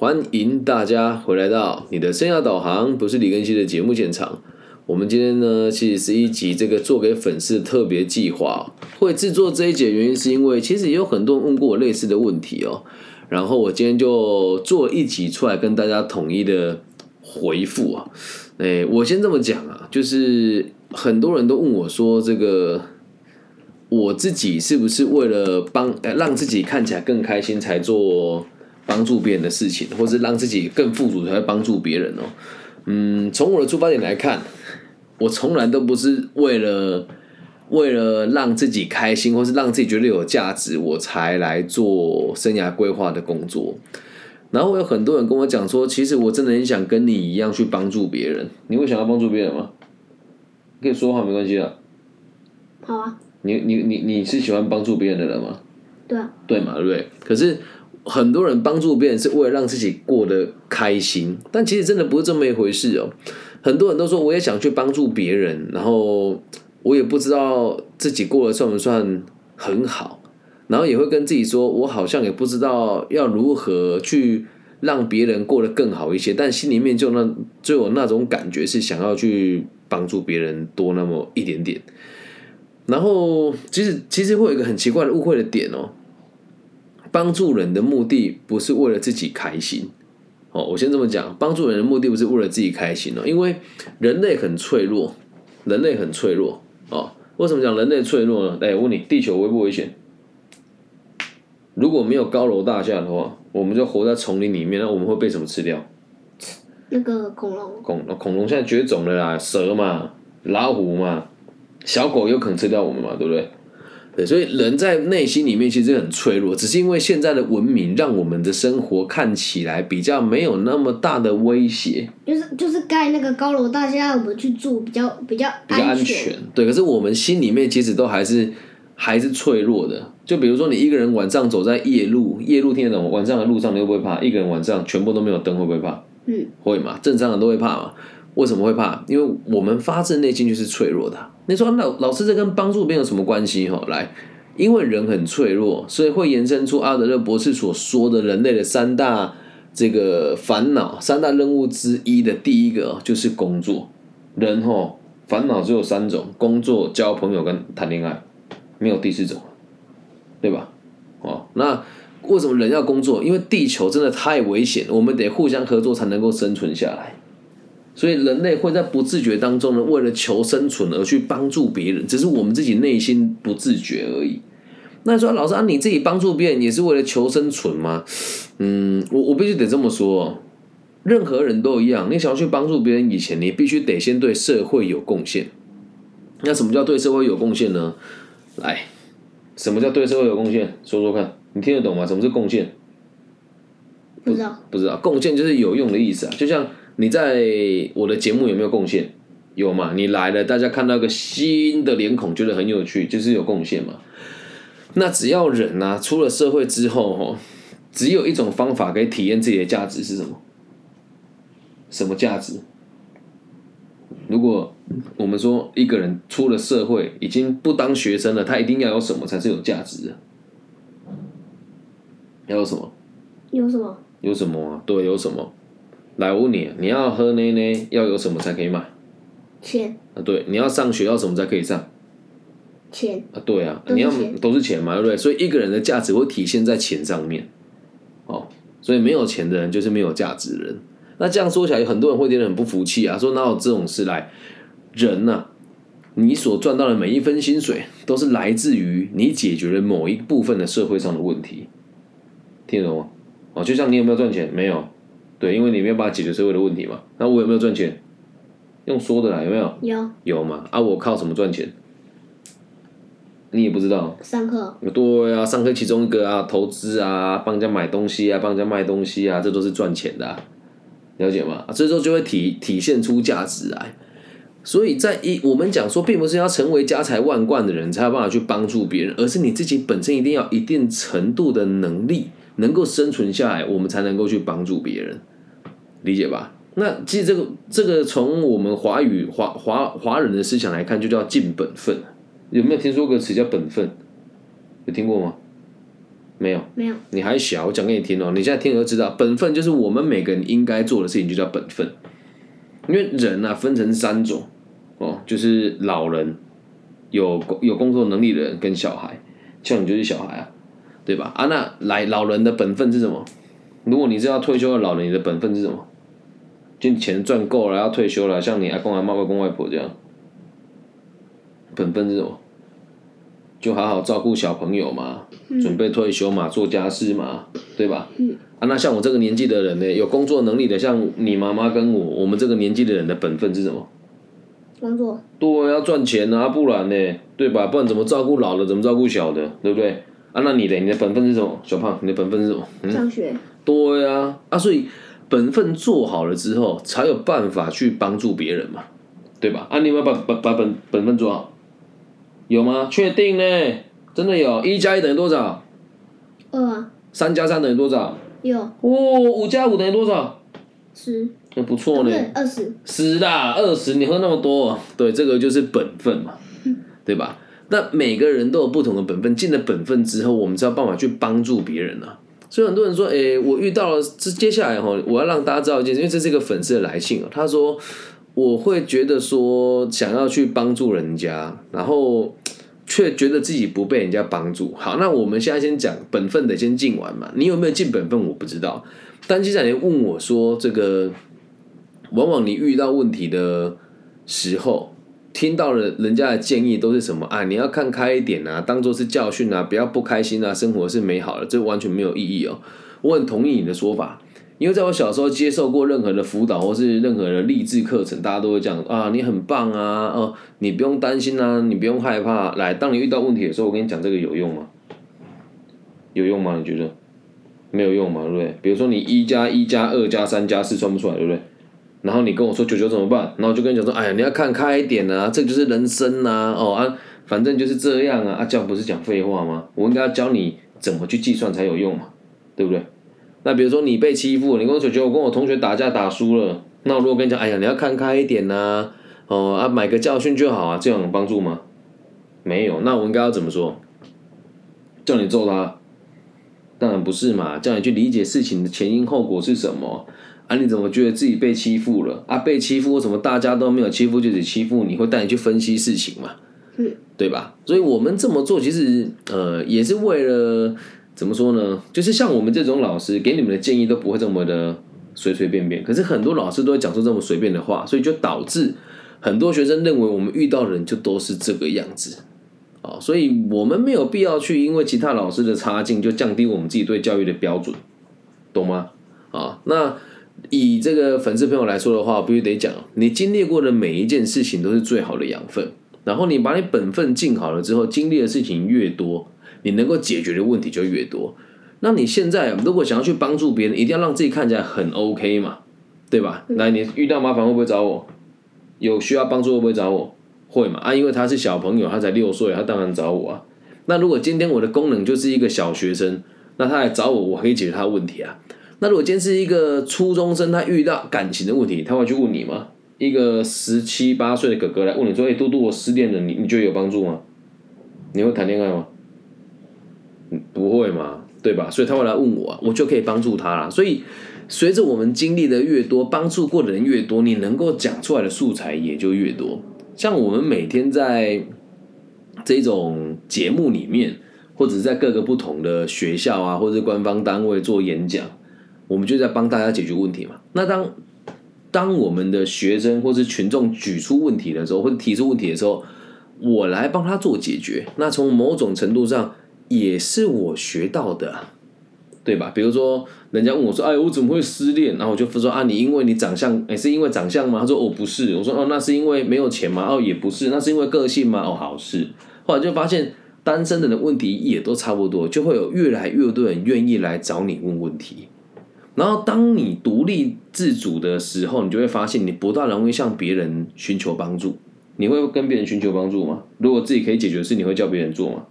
欢迎大家回来到你的生涯导航，不是李根熙的节目现场。我们今天呢，其实是一集这个做给粉丝特别计划。会制作这一节原因是因为，其实也有很多人问过我类似的问题哦。然后我今天就做一集出来跟大家统一的回复啊。哎，我先这么讲啊，就是很多人都问我说，这个我自己是不是为了帮呃让自己看起来更开心才做帮助别人的事情，或是让自己更富足才会帮助别人哦？嗯，从我的出发点来看，我从来都不是为了为了让自己开心，或是让自己觉得有价值，我才来做生涯规划的工作。然后有很多人跟我讲说，其实我真的很想跟你一样去帮助别人。你会想要帮助别人吗？可以说话没关系啊。好啊，你你你你是喜欢帮助别人的人吗？对啊，对嘛，对不对？可是很多人帮助别人是为了让自己过得开心，但其实真的不是这么一回事哦。很多人都说我也想去帮助别人，然后我也不知道自己过得算不算很好，然后也会跟自己说，我好像也不知道要如何去让别人过得更好一些，但心里面就那就有那种感觉是想要去帮助别人多那么一点点。然后其实其实会有一个很奇怪的误会的点哦。帮助人的目的不是为了自己开心，哦，我先这么讲，帮助人的目的不是为了自己开心哦，因为人类很脆弱，人类很脆弱哦。为什么讲人类脆弱呢？哎，我问你，地球危不危险？如果没有高楼大厦的话，我们就活在丛林里面，那我们会被什么吃掉？那个恐龙，恐恐龙现在绝种了啦，蛇嘛，老虎嘛，小狗有可能吃掉我们嘛，对不对？对，所以人在内心里面其实很脆弱，只是因为现在的文明让我们的生活看起来比较没有那么大的威胁，就是就是盖那个高楼大厦，我们去住比较比较比较安全。对，可是我们心里面其实都还是还是脆弱的。就比如说你一个人晚上走在夜路，夜路听得懂？晚上的路上你会不会怕？一个人晚上全部都没有灯，会不会怕？嗯，会嘛？正常人都会怕嘛？为什么会怕？因为我们发自内心就是脆弱的。你说老老师这跟帮助别人有什么关系？哈，来，因为人很脆弱，所以会延伸出阿德勒博士所说的人类的三大这个烦恼、三大任务之一的第一个就是工作。人哈烦恼只有三种：工作、交朋友跟谈恋爱，没有第四种，对吧？哦，那为什么人要工作？因为地球真的太危险，我们得互相合作才能够生存下来。所以人类会在不自觉当中呢，为了求生存而去帮助别人，只是我们自己内心不自觉而已。那说老师啊，你自己帮助别人也是为了求生存吗？嗯，我我必须得这么说，任何人都一样。你想要去帮助别人以前，你必须得先对社会有贡献。那什么叫对社会有贡献呢？来，什么叫对社会有贡献？说说看，你听得懂吗？什么是贡献？不知道，不知道，贡献就是有用的意思啊，就像。你在我的节目有没有贡献？有嘛？你来了，大家看到一个新的脸孔，觉得很有趣，就是有贡献嘛。那只要人呐，出了社会之后，吼，只有一种方法可以体验自己的价值是什么？什么价值？如果我们说一个人出了社会，已经不当学生了，他一定要有什么才是有价值的？要有什么？有什么？有什么啊？对，有什么？来，我问你，你要喝奶奶要有什么才可以买？钱啊，对，你要上学要什么才可以上？钱啊，对啊，你要都是钱嘛，对不对？所以一个人的价值会体现在钱上面，哦，所以没有钱的人就是没有价值的人。那这样说起来，很多人会觉得很不服气啊，说哪有这种事来？人呐，你所赚到的每一分薪水，都是来自于你解决了某一部分的社会上的问题，听得懂吗？哦，就像你有没有赚钱？没有。对，因为你没有办法解决社会的问题嘛。那我有没有赚钱？用说的啦，有没有？有。有嘛？啊，我靠什么赚钱？你也不知道。上课。对啊，上课其中一个啊，投资啊，帮人家买东西啊，帮人家卖东西啊，这都是赚钱的，了解吗？这时候就会体体现出价值来。所以在一我们讲说，并不是要成为家财万贯的人才有办法去帮助别人，而是你自己本身一定要一定程度的能力。能够生存下来，我们才能够去帮助别人，理解吧？那其实这个这个从我们华语华华华人的思想来看，就叫尽本分。有没有听说过词叫本分？有听过吗？没有，没有，你还小，我讲给你听哦。你现在听了就知道，本分就是我们每个人应该做的事情，就叫本分。因为人啊分成三种哦，就是老人、有工有工作能力的人跟小孩，像你就是小孩啊，对吧？啊，那来老人的本分是什么？如果你是要退休的老人，你的本分是什么？就钱赚够了要退休了，像你阿公阿妈、外公外婆这样，本分是什么？就好好照顾小朋友嘛，准备退休嘛，做家事嘛，对吧？嗯。啊，那像我这个年纪的人呢，有工作能力的，像你妈妈跟我，我们这个年纪的人的本分是什么？工作，对，要赚钱啊，不然呢，对吧？不然怎么照顾老的，怎么照顾小的，对不对？啊，那你的你的本分是什么？小胖，你的本分是什么？嗯，上学，对啊，啊，所以本分做好了之后，才有办法去帮助别人嘛，对吧？啊，你有没有把把把本本分做好？有吗？确定呢？真的有，一加一等于多少？二啊，三加三等于多少？有哦，五加五等于多少？十，那不错呢，对，二十，十啦，二十，你喝那么多，对，这个就是本分嘛，对吧？那每个人都有不同的本分，尽了本分之后，我们才有办法去帮助别人啊。所以很多人说，诶，我遇到了，这接下来哈，我要让大家知道一件事，因为这是一个粉丝的来信啊，他说我会觉得说想要去帮助人家，然后却觉得自己不被人家帮助。好，那我们现在先讲本分得先尽完嘛，你有没有尽本分我不知道，但接下来问我说这个，往往你遇到问题的时候。听到了人家的建议都是什么啊？你要看开一点啊，当做是教训啊，不要不开心啊，生活是美好的，这完全没有意义哦。我很同意你的说法，因为在我小时候接受过任何的辅导或是任何的励志课程，大家都会讲啊，你很棒啊，哦，你不用担心啊，你不用害怕。来，当你遇到问题的时候，我跟你讲这个有用吗？有用吗？你觉得没有用吗？对不对？比如说你一加一加二加三加四算不出来，对不对？然后你跟我说九九怎么办？然后我就跟你讲说，哎呀，你要看开一点啊，这就是人生呐，哦啊，反正就是这样啊，啊，这样不是讲废话吗？我应该要教你怎么去计算才有用嘛，对不对？那比如说你被欺负，你跟我九九，我跟我同学打架打输了，那我如果跟你讲，哎呀，你要看开一点呐，哦啊，买个教训就好啊，这样有帮助吗？没有，那我应该要怎么说？叫你揍他？当然不是嘛，叫你去理解事情的前因后果是什么。啊，你怎么觉得自己被欺负了？啊，被欺负为什么大家都没有欺负，就只欺负你？会带你去分析事情嘛？嗯，对吧？所以我们这么做，其实呃，也是为了怎么说呢？就是像我们这种老师给你们的建议都不会这么的随随便便。可是很多老师都会讲出这么随便的话，所以就导致很多学生认为我们遇到的人就都是这个样子。啊，所以我们没有必要去因为其他老师的差劲就降低我们自己对教育的标准，懂吗？啊，那。以这个粉丝朋友来说的话，必须得讲，你经历过的每一件事情都是最好的养分。然后你把你本分尽好了之后，经历的事情越多，你能够解决的问题就越多。那你现在如果想要去帮助别人，一定要让自己看起来很 OK 嘛，对吧？那，你遇到麻烦会不会找我？有需要帮助会不会找我？会嘛？啊，因为他是小朋友，他才六岁，他当然找我啊。那如果今天我的功能就是一个小学生，那他来找我，我可以解决他的问题啊。那如果今天是一个初中生，他遇到感情的问题，他会去问你吗？一个十七八岁的哥哥来问你说：“哎，嘟嘟，我失恋了，你你觉得有帮助吗？你会谈恋爱吗？”不会嘛，对吧？所以他会来问我，我就可以帮助他了。所以随着我们经历的越多，帮助过的人越多，你能够讲出来的素材也就越多。像我们每天在这种节目里面，或者在各个不同的学校啊，或者官方单位做演讲。我们就在帮大家解决问题嘛。那当当我们的学生或是群众举出问题的时候，或者提出问题的时候，我来帮他做解决。那从某种程度上也是我学到的，对吧？比如说，人家问我说：“哎，我怎么会失恋？”然后我就说：“啊，你因为你长相，哎，是因为长相吗？”他说：“哦，不是。”我说：“哦，那是因为没有钱吗？”哦，也不是。那是因为个性吗？哦，好事。后来就发现，单身的人问题也都差不多，就会有越来越多人愿意来找你问问题。然后，当你独立自主的时候，你就会发现，你不大容易向别人寻求帮助。你会跟别人寻求帮助吗？如果自己可以解决的事，你会叫别人做吗？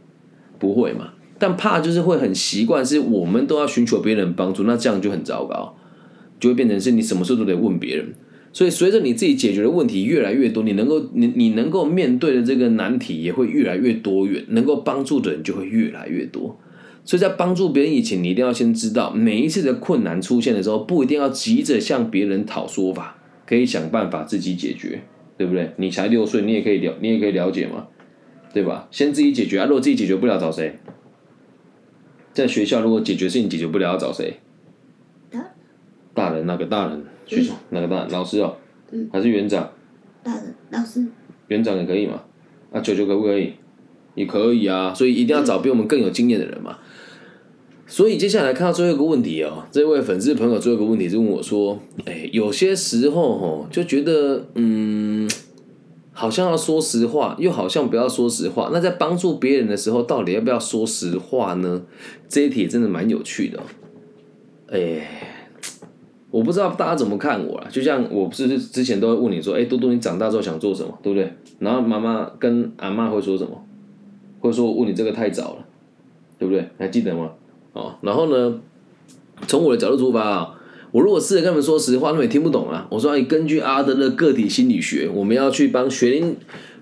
不会嘛。但怕就是会很习惯，是我们都要寻求别人帮助，那这样就很糟糕，就会变成是你什么事都得问别人。所以，随着你自己解决的问题越来越多，你能够你你能够面对的这个难题也会越来越多元，能够帮助的人就会越来越多。所以在帮助别人以前，你一定要先知道，每一次的困难出现的时候，不一定要急着向别人讨说法，可以想办法自己解决，对不对？你才六岁，你也可以了，你也可以了解嘛，对吧？先自己解决啊！如果自己解决不了，找谁？在学校，如果解决事情解决不了，要找谁？大大人，那个大人？学校哪个大人？老师哦，还是园长？大人老师，园长也可以嘛？啊，九九可不可以？也可以啊，所以一定要找比我们更有经验的人嘛。所以接下来看到最后一个问题哦，这位粉丝朋友最后一个问题是问我说：“哎，有些时候吼就觉得嗯，好像要说实话，又好像不要说实话。那在帮助别人的时候，到底要不要说实话呢？这一题真的蛮有趣的。哎，我不知道大家怎么看我啊。就像我不是之前都会问你说：“哎，多多，你长大之后想做什么？对不对？”然后妈妈跟阿妈会说什么？会说我问你这个太早了，对不对？还记得吗？哦，然后呢？从我的角度出发啊，我如果试着跟他们说实话，他们也听不懂啊。我说，你根据阿德勒个体心理学，我们要去帮学龄、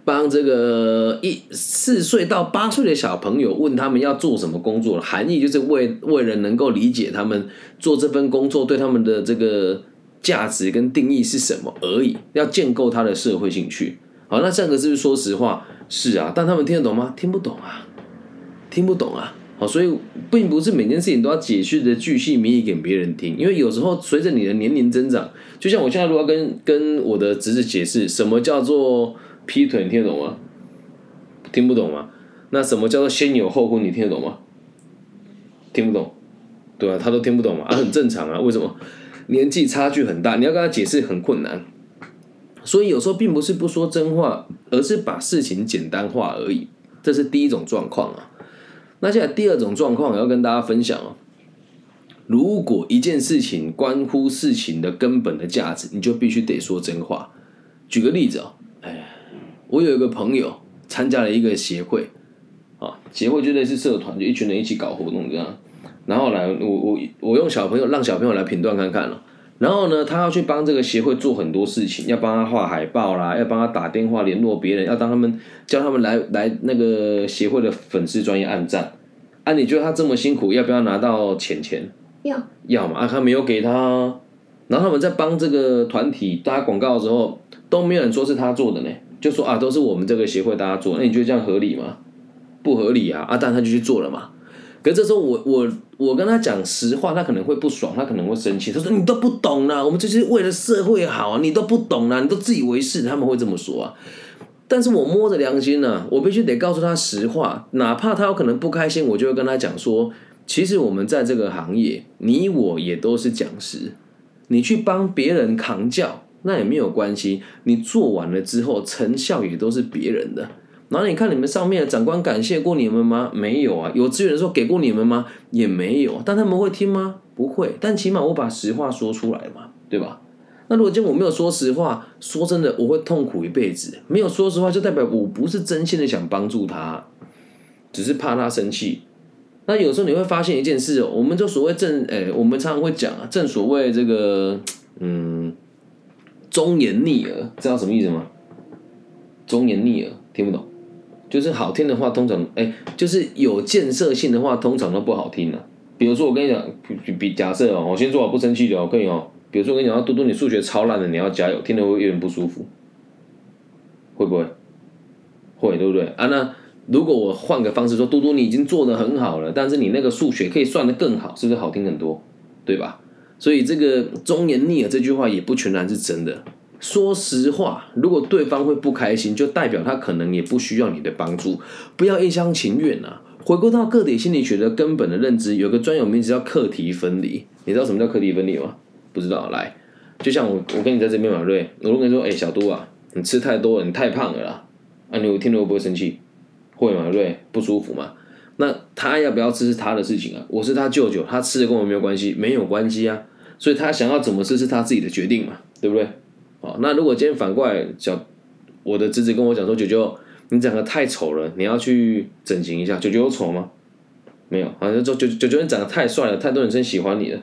帮这个一四岁到八岁的小朋友问他们要做什么工作，含义就是为为了能够理解他们做这份工作对他们的这个价值跟定义是什么而已，要建构他的社会兴趣。好，那这个是不是说实话？是啊，但他们听得懂吗？听不懂啊，听不懂啊。好，所以并不是每件事情都要解释的巨细靡遗给别人听，因为有时候随着你的年龄增长，就像我现在如果跟跟我的侄子解释什么叫做劈腿，你听得懂吗？听不懂吗？那什么叫做先有后婚，你听得懂吗？听不懂，对啊，他都听不懂嘛，啊，很正常啊，为什么？年纪差距很大，你要跟他解释很困难，所以有时候并不是不说真话，而是把事情简单化而已，这是第一种状况啊。那现在第二种状况要跟大家分享哦。如果一件事情关乎事情的根本的价值，你就必须得说真话。举个例子哦，哎，我有一个朋友参加了一个协会，啊，协会就类似社团，就一群人一起搞活动这样。然后来，我我我用小朋友让小朋友来评断看看了。然后呢，他要去帮这个协会做很多事情，要帮他画海报啦，要帮他打电话联络别人，要当他们叫他们来来那个协会的粉丝专业按赞。啊，你觉得他这么辛苦，要不要拿到钱钱？要要嘛？啊，他没有给他。然后他们在帮这个团体打广告的时候，都没有人说是他做的呢，就说啊，都是我们这个协会大家做。那你觉得这样合理吗？不合理啊！啊，但他就去做了嘛。可这时候我我我跟他讲实话，他可能会不爽，他可能会生气。他说：“你都不懂啦，我们这是为了社会好啊，你都不懂啦，你都自以为是。”他们会这么说啊。但是我摸着良心呢，我必须得告诉他实话，哪怕他有可能不开心，我就会跟他讲说：“其实我们在这个行业，你我也都是讲师，你去帮别人扛教，那也没有关系。你做完了之后，成效也都是别人的。”然后你看你们上面的长官感谢过你们吗？没有啊。有资源的时候给过你们吗？也没有。但他们会听吗？不会。但起码我把实话说出来嘛，对吧？那如果今天我没有说实话，说真的，我会痛苦一辈子。没有说实话，就代表我不是真心的想帮助他，只是怕他生气。那有时候你会发现一件事哦，我们就所谓正，诶，我们常常会讲啊，正所谓这个，嗯，忠言逆耳，知道什么意思吗？忠言逆耳，听不懂。就是好听的话，通常哎，就是有建设性的话，通常都不好听了。比如说，我跟你讲，比比假设哦，我先做好不生气的，我跟你哦。比如说，我跟你讲，嘟嘟，你数学超烂的，你要加油，听得会有点不舒服，会不会？会，对不对？啊，那如果我换个方式说，嘟嘟，你已经做的很好了，但是你那个数学可以算的更好，是不是好听很多？对吧？所以这个忠言逆耳这句话也不全然是真的。说实话，如果对方会不开心，就代表他可能也不需要你的帮助。不要一厢情愿啊！回归到个体心理学的根本的认知，有个专有名词叫课题分离。你知道什么叫课题分离吗？不知道。来，就像我，我跟你在这边嘛，瑞，我跟你说，哎，小杜啊，你吃太多了，你太胖了啦。啊，你我听了会不会生气？会嘛，瑞，不舒服嘛。那他要不要吃是他的事情啊。我是他舅舅，他吃的跟我没有关系，没有关系啊。所以他想要怎么吃是他自己的决定嘛，对不对？哦，那如果今天反过来讲，我的侄子跟我讲说：“九九，你长得太丑了，你要去整形一下。”九九有丑吗？没有，好像说九九九你长得太帅了，太多女生喜欢你了，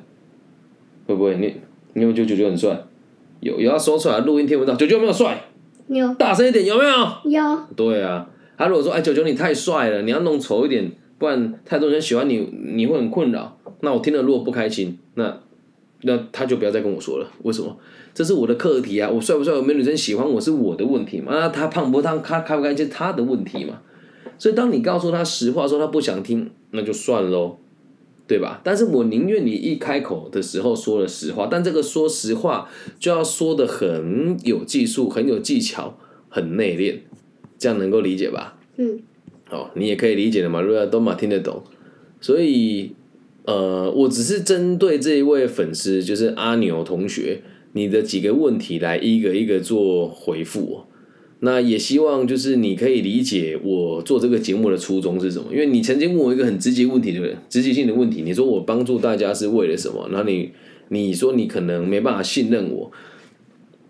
会不会？你你有觉得九九很帅？有，有要说出来，录音听不到。九九有没有帅？有。大声一点，有没有？有。对啊，他如果说：“哎，九九你太帅了，你要弄丑一点，不然太多人喜欢你，你会很困扰。那我听了如果不开心，那那他就不要再跟我说了。为什么？这是我的课题啊！我帅不帅，有没有女生喜欢我是我的问题嘛？那他胖不胖，他开不开心，他的问题嘛。所以当你告诉他实话，说他不想听，那就算喽。对吧？但是我宁愿你一开口的时候说了实话，但这个说实话就要说的很有技术、很有技巧、很内敛，这样能够理解吧？嗯，哦，你也可以理解的嘛，如果都嘛听得懂。所以，呃，我只是针对这一位粉丝，就是阿牛同学，你的几个问题来一个一个做回复。那也希望就是你可以理解我做这个节目的初衷是什么，因为你曾经问我一个很直接问题的直接性的问题，你说我帮助大家是为了什么？然后你你说你可能没办法信任我，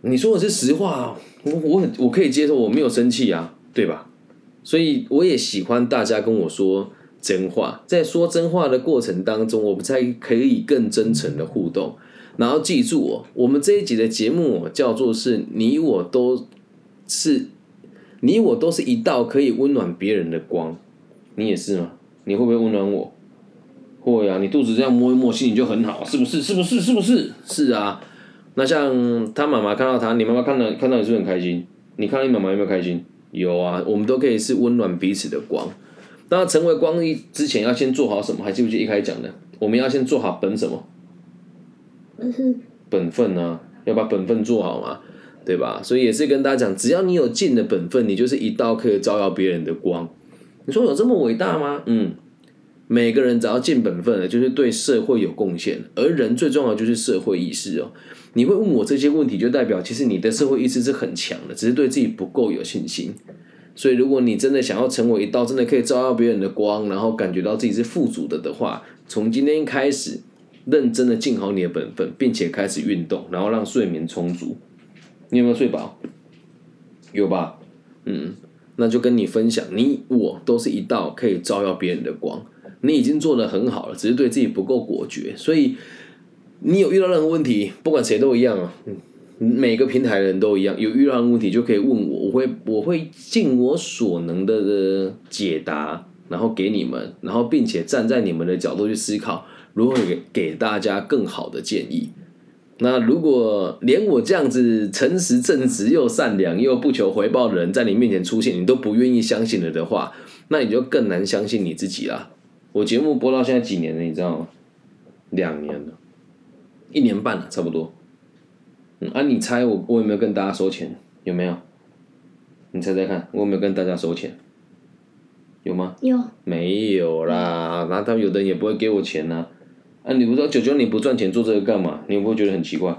你说的是实话，我我很我可以接受，我没有生气啊，对吧？所以我也喜欢大家跟我说真话，在说真话的过程当中，我们才可以更真诚的互动。然后记住哦，我们这一集的节目叫做是你我都。是，你我都是一道可以温暖别人的光，你也是吗？你会不会温暖我？会啊，你肚子这样摸一摸，心情就很好，是不是？是不是？是不是？是啊。那像他妈妈看到他，你妈妈看到看到你是不是很开心？你看到你妈妈有没有开心？有啊，我们都可以是温暖彼此的光。那成为光一之前，要先做好什么？还记不记得一开始讲的？我们要先做好本什么？本分。本分呢？要把本分做好嘛？对吧？所以也是跟大家讲，只要你有尽的本分，你就是一道可以照耀别人的光。你说有这么伟大吗？嗯，每个人只要尽本分了，就是对社会有贡献。而人最重要就是社会意识哦。你会问我这些问题，就代表其实你的社会意识是很强的，只是对自己不够有信心。所以如果你真的想要成为一道真的可以照耀别人的光，然后感觉到自己是富足的的话，从今天开始认真的尽好你的本分，并且开始运动，然后让睡眠充足。你有没有睡饱？有吧，嗯，那就跟你分享，你我都是一道可以照耀别人的光。你已经做的很好了，只是对自己不够果决。所以你有遇到任何问题，不管谁都一样啊，每个平台的人都一样，有遇到问题就可以问我，我会我会尽我所能的解答，然后给你们，然后并且站在你们的角度去思考，如何给给大家更好的建议。那如果连我这样子诚实正直又善良又不求回报的人在你面前出现，你都不愿意相信了的话，那你就更难相信你自己啦。我节目播到现在几年了，你知道吗？两年了，一年半了，差不多。嗯，啊，你猜我我有没有跟大家收钱？有没有？你猜猜看，我有没有跟大家收钱？有吗？有。没有啦，那他们有的人也不会给我钱呐。啊，你不知道九九你不赚钱做这个干嘛？你会不会觉得很奇怪？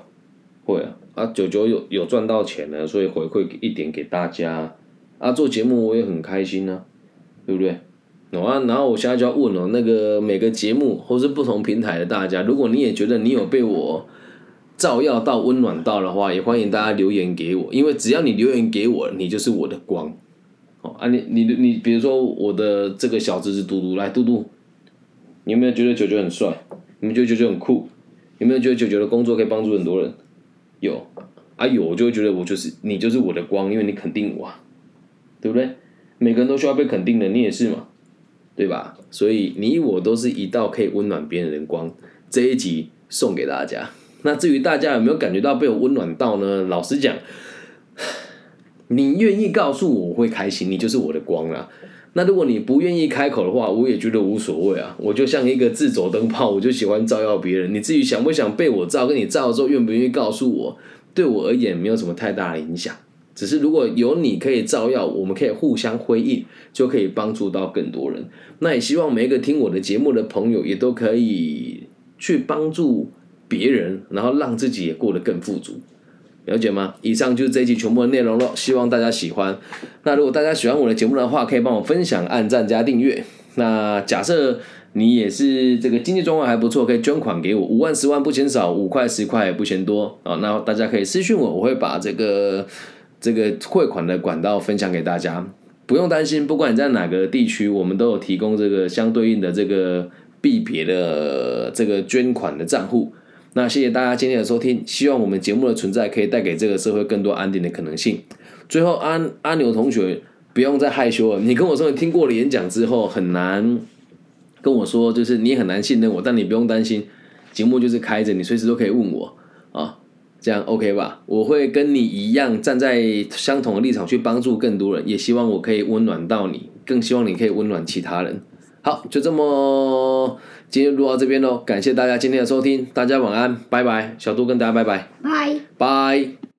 会啊，啊九九有有赚到钱了，所以回馈一点给大家。啊，做节目我也很开心呢，对不对？啊，然后我现在就要问了，那个每个节目或是不同平台的大家，如果你也觉得你有被我照耀到、温暖到的话，也欢迎大家留言给我，因为只要你留言给我，你就是我的光。哦，啊，你你你，比如说我的这个小侄子嘟嘟，来嘟嘟，你有没有觉得九九很帅？你们觉得九九很酷，有没有觉得九九的工作可以帮助很多人？有，啊有，我就会觉得我就是你就是我的光，因为你肯定我，啊对不对？每个人都需要被肯定的，你也是嘛，对吧？所以你我都是一道可以温暖别人的光。这一集送给大家。那至于大家有没有感觉到被我温暖到呢？老实讲，你愿意告诉我，我会开心，你就是我的光了。那如果你不愿意开口的话，我也觉得无所谓啊。我就像一个自走灯泡，我就喜欢照耀别人。你至于想不想被我照，跟你照的时候愿不愿意告诉我，对我而言没有什么太大的影响。只是如果有你可以照耀，我们可以互相辉映，就可以帮助到更多人。那也希望每一个听我的节目的朋友，也都可以去帮助别人，然后让自己也过得更富足。了解吗？以上就是这一集全部的内容了，希望大家喜欢。那如果大家喜欢我的节目的话，可以帮我分享、按赞加订阅。那假设你也是这个经济状况还不错，可以捐款给我，五万、十万不嫌少，五块、十块也不嫌多啊。那大家可以私信我，我会把这个这个汇款的管道分享给大家。不用担心，不管你在哪个地区，我们都有提供这个相对应的这个币别的这个捐款的账户。那谢谢大家今天的收听，希望我们节目的存在可以带给这个社会更多安定的可能性。最后，阿阿牛同学不用再害羞了，你跟我说你听过了演讲之后很难跟我说，就是你很难信任我，但你不用担心，节目就是开着，你随时都可以问我啊，这样 OK 吧？我会跟你一样站在相同的立场去帮助更多人，也希望我可以温暖到你，更希望你可以温暖其他人。好，就这么，今天录到这边喽，感谢大家今天的收听，大家晚安，拜拜，小杜跟大家拜拜，拜。拜。